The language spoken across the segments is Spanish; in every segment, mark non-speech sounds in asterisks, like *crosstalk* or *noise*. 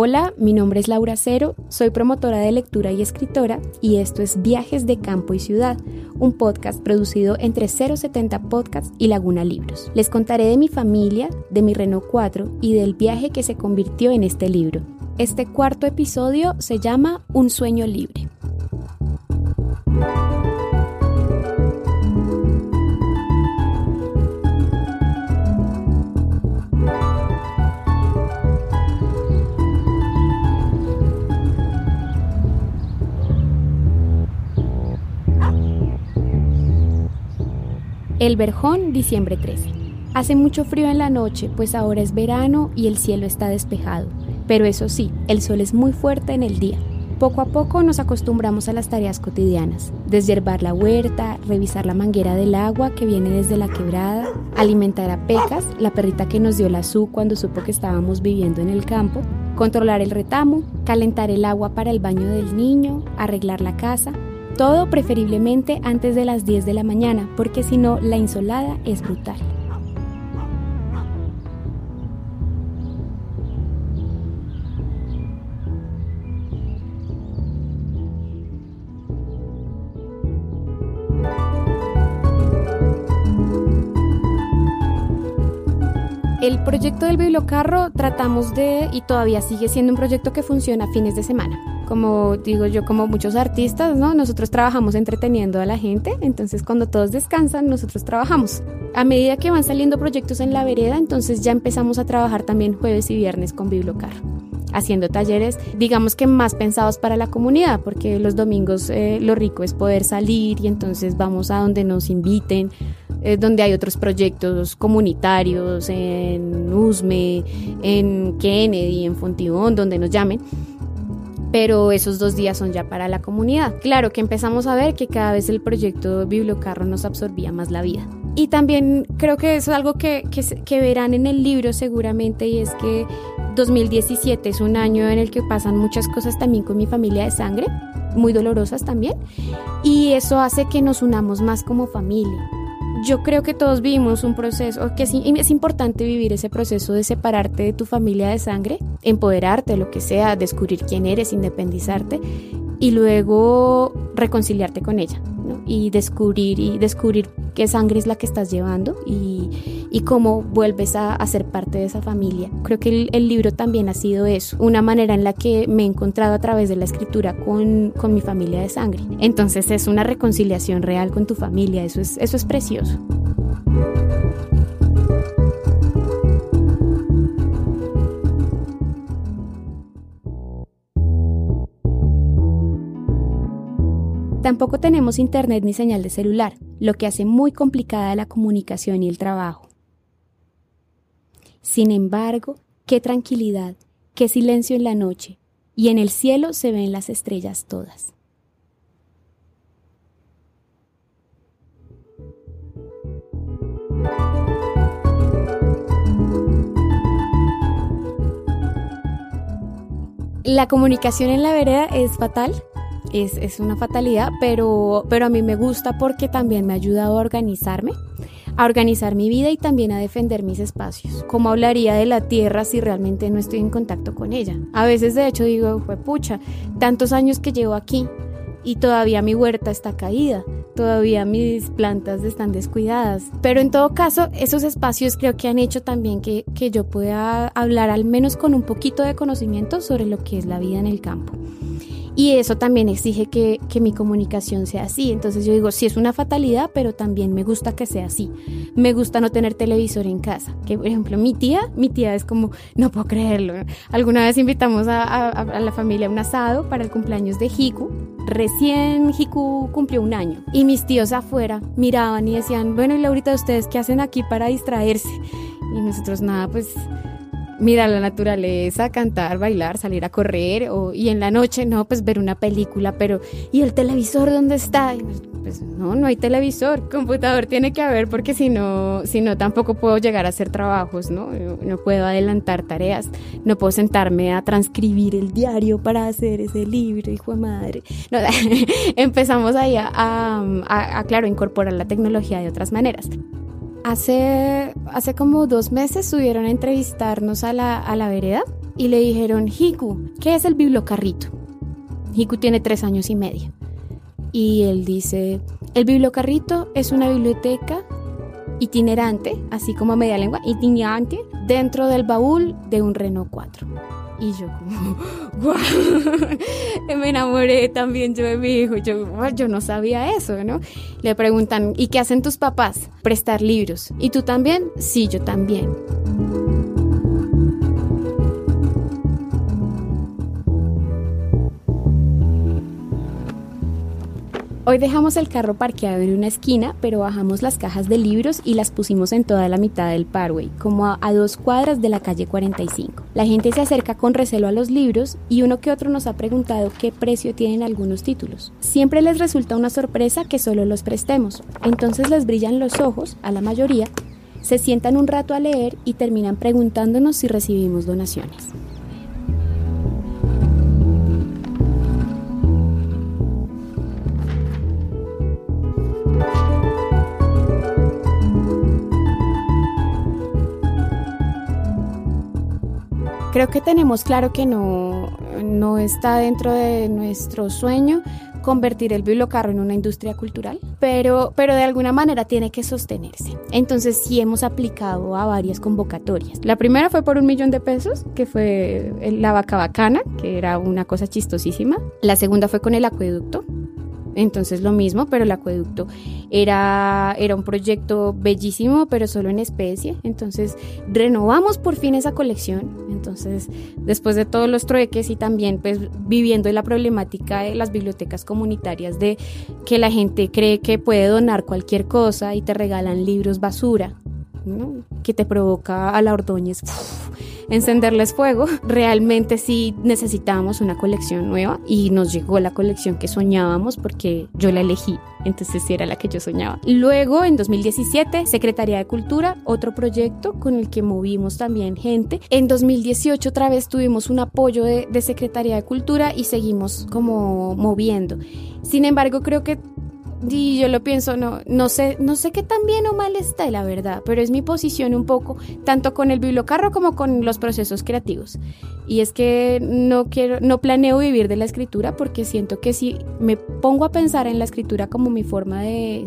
Hola, mi nombre es Laura Cero, soy promotora de lectura y escritora y esto es Viajes de Campo y Ciudad, un podcast producido entre 070 Podcasts y Laguna Libros. Les contaré de mi familia, de mi Renault 4 y del viaje que se convirtió en este libro. Este cuarto episodio se llama Un sueño libre. El Verjón, diciembre 13. Hace mucho frío en la noche, pues ahora es verano y el cielo está despejado. Pero eso sí, el sol es muy fuerte en el día. Poco a poco nos acostumbramos a las tareas cotidianas, deshiervar la huerta, revisar la manguera del agua que viene desde la quebrada, alimentar a Pecas, la perrita que nos dio la su cuando supo que estábamos viviendo en el campo, controlar el retamo, calentar el agua para el baño del niño, arreglar la casa, todo preferiblemente antes de las 10 de la mañana, porque si no, la insolada es brutal. El proyecto del bibliocarro tratamos de, y todavía sigue siendo un proyecto que funciona fines de semana como digo yo, como muchos artistas, ¿no? Nosotros trabajamos entreteniendo a la gente, entonces cuando todos descansan, nosotros trabajamos. A medida que van saliendo proyectos en la vereda, entonces ya empezamos a trabajar también jueves y viernes con Biblocar haciendo talleres, digamos que más pensados para la comunidad, porque los domingos eh, lo rico es poder salir y entonces vamos a donde nos inviten, eh, donde hay otros proyectos comunitarios, en USME, en Kennedy, en Fontibón, donde nos llamen pero esos dos días son ya para la comunidad. Claro que empezamos a ver que cada vez el proyecto Bibliocarro nos absorbía más la vida. Y también creo que es algo que, que, verán en el libro seguramente y es que 2017 es un año en el que pasan muchas cosas también con mi familia de sangre, muy dolorosas también, y eso hace que nos unamos más como familia yo creo que todos vivimos un proceso, que es, importante vivir ese proceso de separarte de tu familia de sangre, empoderarte, lo que sea, descubrir quién eres, independizarte y luego reconciliarte con ella y descubrir y descubrir qué sangre es la que estás llevando y, cómo vuelves a, ser parte de esa familia. Creo que el, libro también ha sido eso, una manera en la que me he encontrado a través de la escritura con, con mi familia de sangre. Entonces es una reconciliación real con tu familia, eso es, eso es precioso. Tampoco tenemos internet ni señal de celular, lo que hace muy complicada la comunicación y el trabajo. Sin embargo, qué tranquilidad, qué silencio en la noche, y en el cielo se ven las estrellas todas. La comunicación en la vereda es fatal es, una fatalidad, pero, pero a mí me gusta porque también me ha ayudado a organizarme, a organizar mi vida y también a defender mis espacios. ¿Cómo hablaría de la tierra si realmente no estoy en contacto con ella? A veces de hecho digo, fue pucha, tantos años que llevo aquí y todavía mi huerta está caída, todavía mis plantas están descuidadas. Pero en todo caso, esos espacios creo que han hecho también que, que yo pueda hablar al menos con un poquito de conocimiento sobre lo que es la vida en el campo. Y eso también exige que, mi comunicación sea así. Entonces yo digo, sí es una fatalidad, pero también me gusta que sea así. Me gusta no tener televisor en casa. Que por ejemplo mi tía, mi tía es como, no puedo creerlo. Alguna vez invitamos a, la familia a un asado para el cumpleaños de Hiku. Recién Hiku cumplió un año. Y mis tíos afuera miraban y decían, bueno, y Laurita, ¿ustedes qué hacen aquí para distraerse? Y nosotros nada, pues mirar la naturaleza, cantar, bailar, salir a correr o, y en la noche no, pues ver una película, pero ¿y el televisor dónde está? pues no, no hay televisor, computador tiene que haber porque si no, si no tampoco puedo llegar a hacer trabajos, ¿no? No puedo adelantar tareas, no puedo sentarme a transcribir el diario para hacer ese libro, hijo de madre. *laughs* Empezamos ahí a, a, a, claro, incorporar la tecnología de otras maneras. Hace, hace como dos meses subieron a entrevistarnos a la, a la vereda y le dijeron, Hiku, ¿qué es el bibliocarrito? Hiku tiene tres años y medio. Y él dice, el bibliocarrito es una biblioteca itinerante, así como media lengua, itinerante, dentro del baúl de un Renault 4. Y yo como, *laughs* *laughs* me enamoré también yo de mi hijo. Yo, yo no sabía eso, ¿no? Le preguntan, ¿y qué hacen tus papás? Prestar libros. ¿Y tú también? Sí, yo también. Hoy dejamos el carro parqueado en una esquina, pero bajamos las cajas de libros y las pusimos en toda la mitad del parway, como a, dos cuadras de la calle 45. La gente se acerca con recelo a los libros y uno que otro nos ha preguntado qué precio tienen algunos títulos. Siempre les resulta una sorpresa que solo los prestemos, entonces les brillan los ojos, a la mayoría, se sientan un rato a leer y terminan preguntándonos si recibimos donaciones. Creo que tenemos claro que no, no está dentro de nuestro sueño convertir el bibliocarro en una industria cultural, pero, pero de alguna manera tiene que sostenerse. Entonces sí hemos aplicado a varias convocatorias. La primera fue por un millón de pesos, que fue la vaca bacana, que era una cosa chistosísima. La segunda fue con el acueducto, entonces lo mismo, pero el acueducto era, era un proyecto bellísimo, pero solo en especie. Entonces renovamos por fin esa colección. Entonces, después de todos los trueques y también pues viviendo la problemática de las bibliotecas comunitarias de que la gente cree que puede donar cualquier cosa y te regalan libros basura, que te provoca a la Ordóñez encenderles fuego. Realmente sí necesitábamos una colección nueva y nos llegó la colección que soñábamos porque yo la elegí, entonces sí era la que yo soñaba. Luego, en 2017, Secretaría de Cultura, otro proyecto con el que movimos también gente. En 2018 otra vez tuvimos un apoyo de, de Secretaría de Cultura y seguimos como moviendo. Sin embargo, creo que y yo lo pienso, no, no sé, no sé qué tan bien o mal está, la verdad, pero es mi posición un poco, tanto con el bibliocarro como con los procesos creativos. Y es que no quiero, no planeo vivir de la escritura porque siento que si me pongo a pensar en la escritura como mi forma de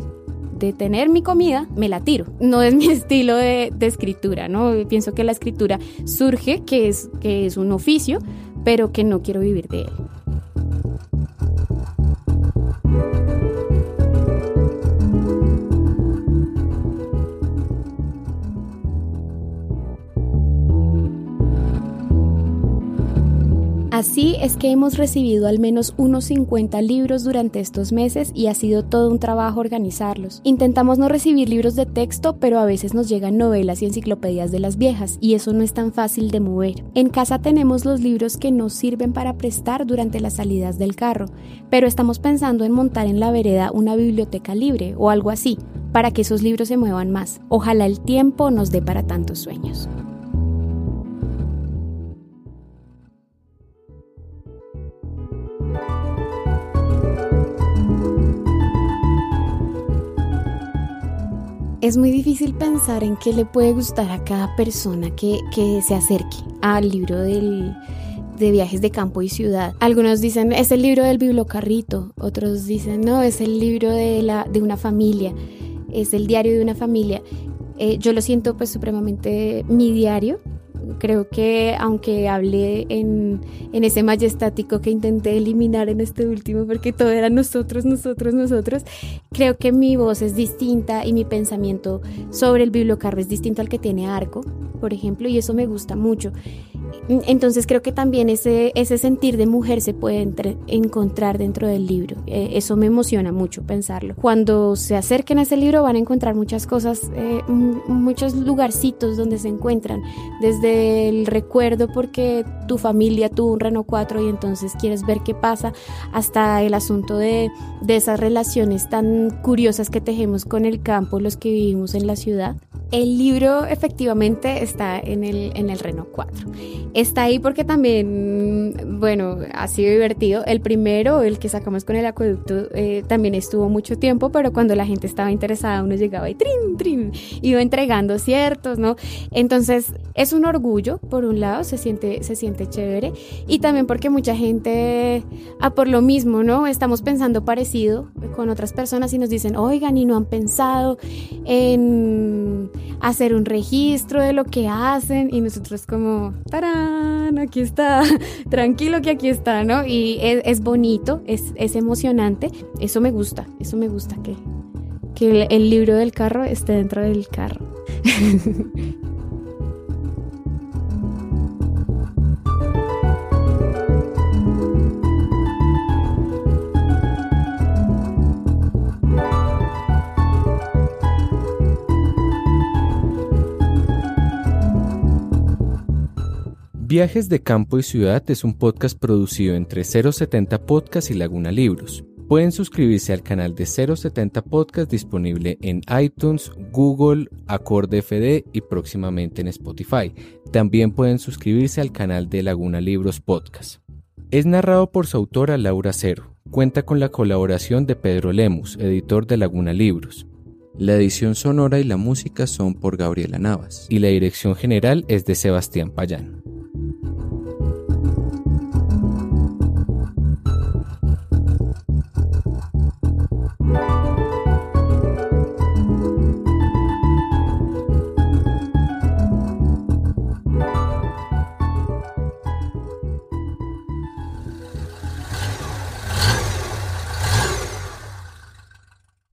de tener mi comida, me la tiro. No es mi *laughs* estilo de, de, escritura, ¿no? Pienso que la escritura surge, que es, que es un oficio, pero que no quiero vivir de él. Así es que hemos recibido al menos unos 50 libros durante estos meses y ha sido todo un trabajo organizarlos. Intentamos no recibir libros de texto, pero a veces nos llegan novelas y enciclopedias de las viejas y eso no es tan fácil de mover. En casa tenemos los libros que nos sirven para prestar durante las salidas del carro, pero estamos pensando en montar en la vereda una biblioteca libre o algo así, para que esos libros se muevan más. Ojalá el tiempo nos dé para tantos sueños. Es muy difícil pensar en qué le puede gustar a cada persona que, se acerque al libro de viajes de campo y ciudad. Algunos dicen es el libro del bibliocarrito, otros dicen no, es el libro de, la, de una familia, es el diario de una familia. Eh, yo lo siento pues supremamente mi diario, creo que aunque hablé en, en, ese majestático que intenté eliminar en este último, porque todo era nosotros, nosotros, nosotros, creo que mi voz es distinta y mi pensamiento sobre el bibliocarro es distinto al que tiene Arco, por ejemplo, y eso me gusta mucho. Entonces creo que también ese, ese sentir de mujer se puede encontrar dentro del libro. Eh, eso me emociona mucho pensarlo. Cuando se acerquen a ese libro van a encontrar muchas cosas, eh, muchos lugarcitos donde se encuentran, desde el recuerdo porque tu familia tuvo un Renault 4 y entonces quieres ver qué pasa, hasta el asunto de, de esas relaciones tan curiosas que tejemos con el campo, los que vivimos en la ciudad. El libro efectivamente está en el, en el Renault 4. Está ahí porque también, bueno, ha sido divertido. El primero, el que sacamos con el acueducto, eh, también estuvo mucho tiempo, pero cuando la gente estaba interesada, uno llegaba y trin, trin, iba entregando ciertos, ¿no? Entonces, es un orgullo, por un lado, se siente, se siente chévere, y también porque mucha gente, ah, por lo mismo, ¿no? Estamos pensando parecido con otras personas y nos dicen, oigan, y no han pensado en hacer un registro de lo que hacen y nosotros como, tarán, aquí está, *laughs* tranquilo que aquí está, ¿no? Y es, bonito, es, es, emocionante, eso me gusta, eso me gusta que, que el libro del carro esté dentro del carro. *laughs* Viajes de Campo y Ciudad es un podcast producido entre 070 Podcast y Laguna Libros. Pueden suscribirse al canal de 070 Podcast disponible en iTunes, Google, Acorde FD y próximamente en Spotify. También pueden suscribirse al canal de Laguna Libros Podcast. Es narrado por su autora Laura Cero. Cuenta con la colaboración de Pedro Lemus, editor de Laguna Libros. La edición sonora y la música son por Gabriela Navas y la dirección general es de Sebastián Payán.